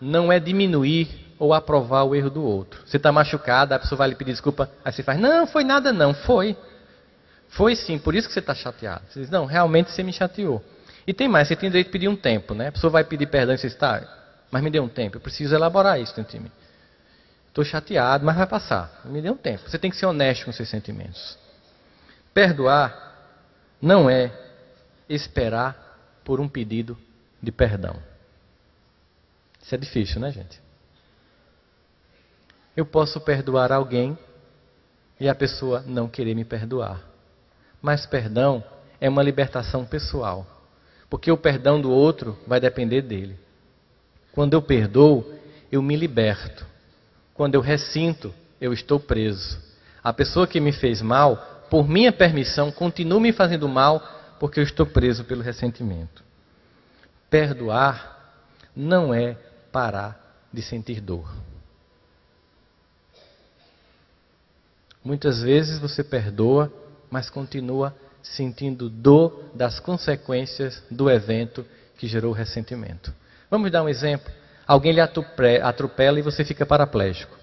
não é diminuir ou aprovar o erro do outro. Você está machucado, a pessoa vai lhe pedir desculpa, aí você faz, não, foi nada não, foi. Foi sim, por isso que você está chateado. Você diz, não, realmente você me chateou. E tem mais, você tem direito de pedir um tempo, né? A pessoa vai pedir perdão e você está, mas me dê um tempo, eu preciso elaborar isso dentro de mim. Estou chateado, mas vai passar. Me dê um tempo. Você tem que ser honesto com seus sentimentos. Perdoar não é esperar por um pedido de perdão. Isso é difícil, né, gente? Eu posso perdoar alguém e a pessoa não querer me perdoar. Mas perdão é uma libertação pessoal. Porque o perdão do outro vai depender dele. Quando eu perdoo, eu me liberto. Quando eu ressinto, eu estou preso. A pessoa que me fez mal, por minha permissão, continua me fazendo mal porque eu estou preso pelo ressentimento. Perdoar não é parar de sentir dor. Muitas vezes você perdoa, mas continua sentindo dor das consequências do evento que gerou o ressentimento. Vamos dar um exemplo? Alguém lhe atropela e você fica paraplégico.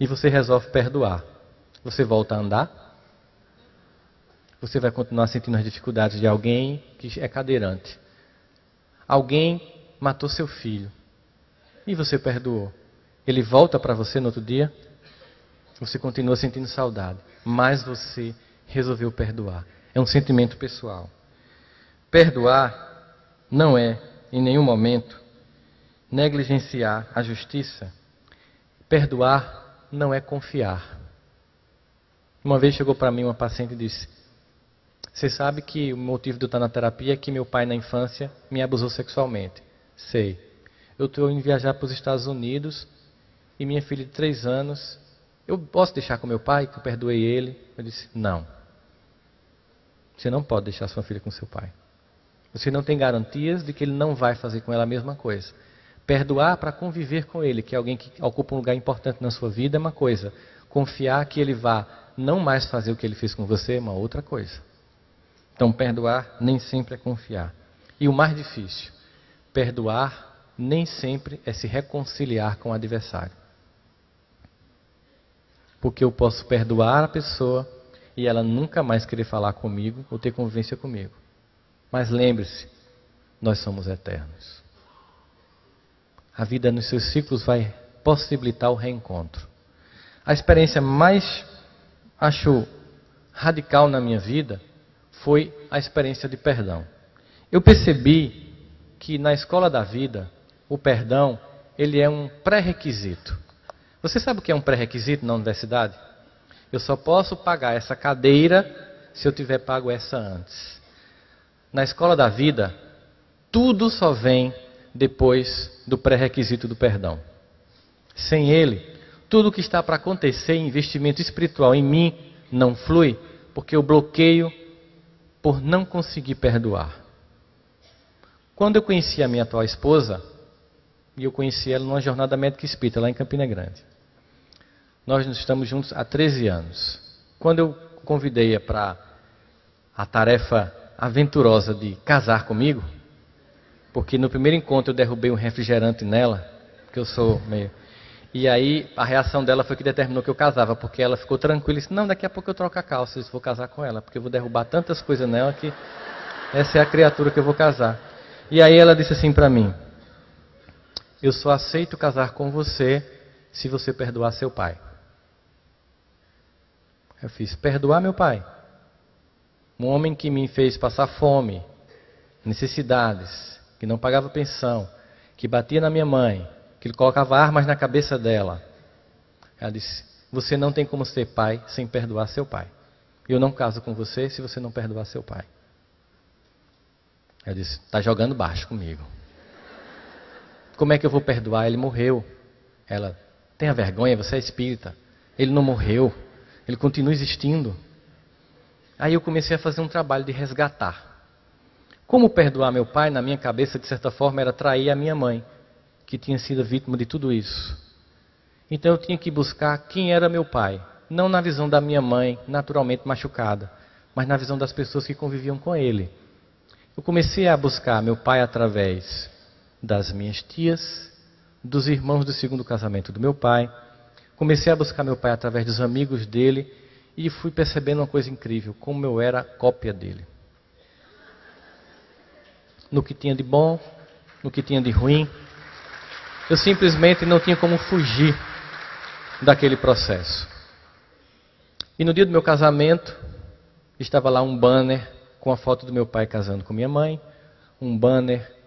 E você resolve perdoar. Você volta a andar? Você vai continuar sentindo as dificuldades de alguém que é cadeirante. Alguém matou seu filho. E você perdoou. Ele volta para você no outro dia? Você continua sentindo saudade. Mas você resolveu perdoar. É um sentimento pessoal. Perdoar não é, em nenhum momento, negligenciar a justiça. Perdoar não é confiar. Uma vez chegou para mim uma paciente e disse: Você sabe que o motivo de eu estar na terapia é que meu pai na infância me abusou sexualmente. Sei. Eu estou indo viajar para os Estados Unidos e minha filha de três anos, eu posso deixar com meu pai que eu perdoei ele? Eu disse: Não. Você não pode deixar sua filha com seu pai. Você não tem garantias de que ele não vai fazer com ela a mesma coisa. Perdoar para conviver com ele, que é alguém que ocupa um lugar importante na sua vida, é uma coisa. Confiar que ele vá não mais fazer o que ele fez com você é uma outra coisa. Então, perdoar nem sempre é confiar. E o mais difícil, perdoar nem sempre é se reconciliar com o adversário. Porque eu posso perdoar a pessoa e ela nunca mais querer falar comigo ou ter convivência comigo. Mas lembre-se, nós somos eternos. A vida nos seus ciclos vai possibilitar o reencontro. A experiência mais, acho, radical na minha vida foi a experiência de perdão. Eu percebi que na escola da vida, o perdão, ele é um pré-requisito. Você sabe o que é um pré-requisito na universidade? Eu só posso pagar essa cadeira se eu tiver pago essa antes. Na escola da vida, tudo só vem depois do pré-requisito do perdão. Sem ele, tudo o que está para acontecer investimento espiritual em mim não flui, porque eu bloqueio por não conseguir perdoar. Quando eu conheci a minha atual esposa, e eu conheci ela numa jornada médica espírita lá em Campina Grande. Nós estamos juntos há 13 anos. Quando eu convidei-a para a tarefa aventurosa de casar comigo, porque no primeiro encontro eu derrubei um refrigerante nela, que eu sou meio. E aí a reação dela foi que determinou que eu casava, porque ela ficou tranquila e disse: Não, daqui a pouco eu troco a calça, eu vou casar com ela, porque eu vou derrubar tantas coisas nela que essa é a criatura que eu vou casar. E aí ela disse assim para mim: Eu só aceito casar com você se você perdoar seu pai. Eu fiz: Perdoar meu pai? Um homem que me fez passar fome, necessidades, que não pagava pensão, que batia na minha mãe, que colocava armas na cabeça dela. Ela disse: Você não tem como ser pai sem perdoar seu pai. Eu não caso com você se você não perdoar seu pai. Ela disse: Está jogando baixo comigo. Como é que eu vou perdoar? Ele morreu. Ela: Tenha vergonha, você é espírita. Ele não morreu. Ele continua existindo. Aí eu comecei a fazer um trabalho de resgatar. Como perdoar meu pai, na minha cabeça, de certa forma, era trair a minha mãe, que tinha sido vítima de tudo isso. Então eu tinha que buscar quem era meu pai. Não na visão da minha mãe, naturalmente machucada, mas na visão das pessoas que conviviam com ele. Eu comecei a buscar meu pai através das minhas tias, dos irmãos do segundo casamento do meu pai. Comecei a buscar meu pai através dos amigos dele e fui percebendo uma coisa incrível, como eu era cópia dele. No que tinha de bom, no que tinha de ruim, eu simplesmente não tinha como fugir daquele processo. E no dia do meu casamento, estava lá um banner com a foto do meu pai casando com minha mãe, um banner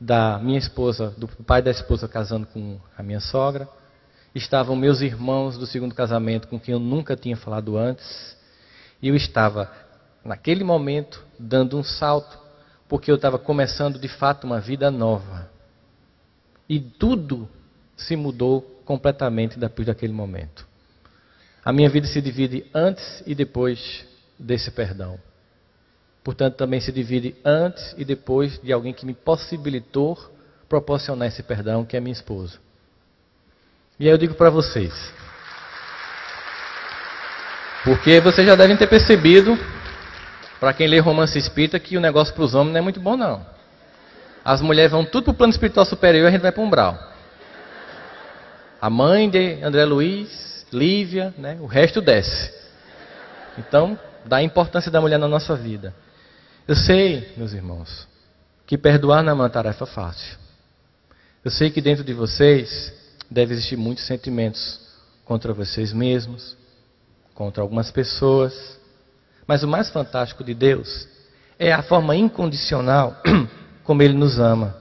da minha esposa, do pai da esposa casando com a minha sogra. Estavam meus irmãos do segundo casamento com quem eu nunca tinha falado antes. E eu estava, naquele momento, dando um salto, porque eu estava começando de fato uma vida nova. E tudo se mudou completamente depois daquele momento. A minha vida se divide antes e depois desse perdão. Portanto, também se divide antes e depois de alguém que me possibilitou proporcionar esse perdão, que é minha esposa. E aí eu digo para vocês, porque vocês já devem ter percebido, para quem lê romance espírita, que o negócio para os homens não é muito bom, não. As mulheres vão tudo para o plano espiritual superior e a gente vai para o umbral. A mãe de André Luiz, Lívia, né, o resto desce. Então, dá a importância da mulher na nossa vida. Eu sei, meus irmãos, que perdoar não é uma tarefa fácil. Eu sei que dentro de vocês deve existir muitos sentimentos contra vocês mesmos, contra algumas pessoas. Mas o mais fantástico de Deus é a forma incondicional como Ele nos ama.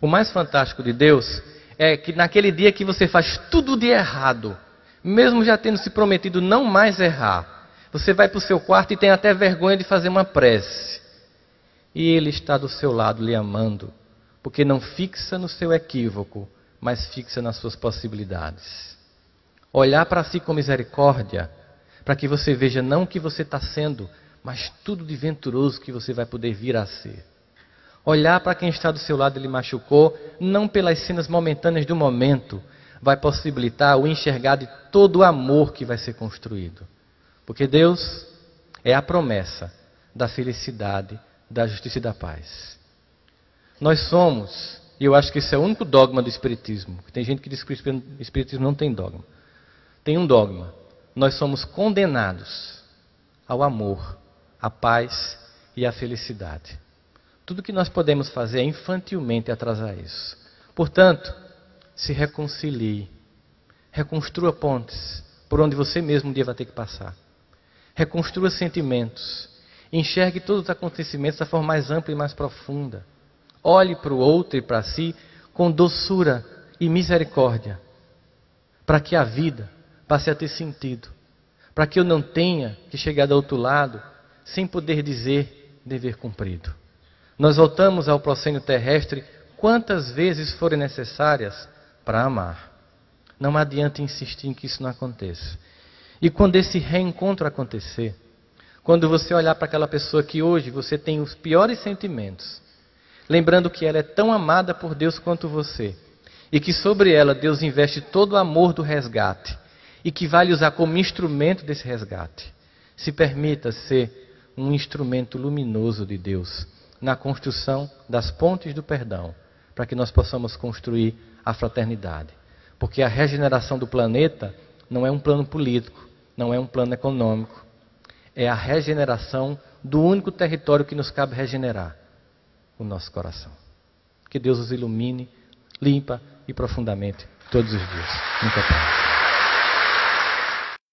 O mais fantástico de Deus é que naquele dia que você faz tudo de errado, mesmo já tendo se prometido não mais errar, você vai para o seu quarto e tem até vergonha de fazer uma prece e Ele está do seu lado lhe amando, porque não fixa no seu equívoco, mas fixa nas suas possibilidades. Olhar para si com misericórdia, para que você veja não o que você está sendo, mas tudo de venturoso que você vai poder vir a ser. Olhar para quem está do seu lado e lhe machucou, não pelas cenas momentâneas do momento, vai possibilitar o enxergar de todo o amor que vai ser construído. Porque Deus é a promessa da felicidade da justiça e da paz. Nós somos, e eu acho que esse é o único dogma do Espiritismo. Tem gente que diz que o Espiritismo não tem dogma. Tem um dogma. Nós somos condenados ao amor, à paz e à felicidade. Tudo que nós podemos fazer é infantilmente atrasar isso. Portanto, se reconcilie. Reconstrua pontes por onde você mesmo um dia vai ter que passar. Reconstrua sentimentos. Enxergue todos os acontecimentos da forma mais ampla e mais profunda. Olhe para o outro e para si com doçura e misericórdia, para que a vida passe a ter sentido, para que eu não tenha que chegar do outro lado sem poder dizer dever cumprido. Nós voltamos ao proscênio terrestre quantas vezes forem necessárias para amar. Não adianta insistir em que isso não aconteça. E quando esse reencontro acontecer, quando você olhar para aquela pessoa que hoje você tem os piores sentimentos, lembrando que ela é tão amada por Deus quanto você, e que sobre ela Deus investe todo o amor do resgate, e que vai lhe usar como instrumento desse resgate. Se permita ser um instrumento luminoso de Deus na construção das pontes do perdão, para que nós possamos construir a fraternidade. Porque a regeneração do planeta não é um plano político, não é um plano econômico, é a regeneração do único território que nos cabe regenerar o nosso coração. Que Deus os ilumine, limpa e profundamente todos os dias. Muita paz.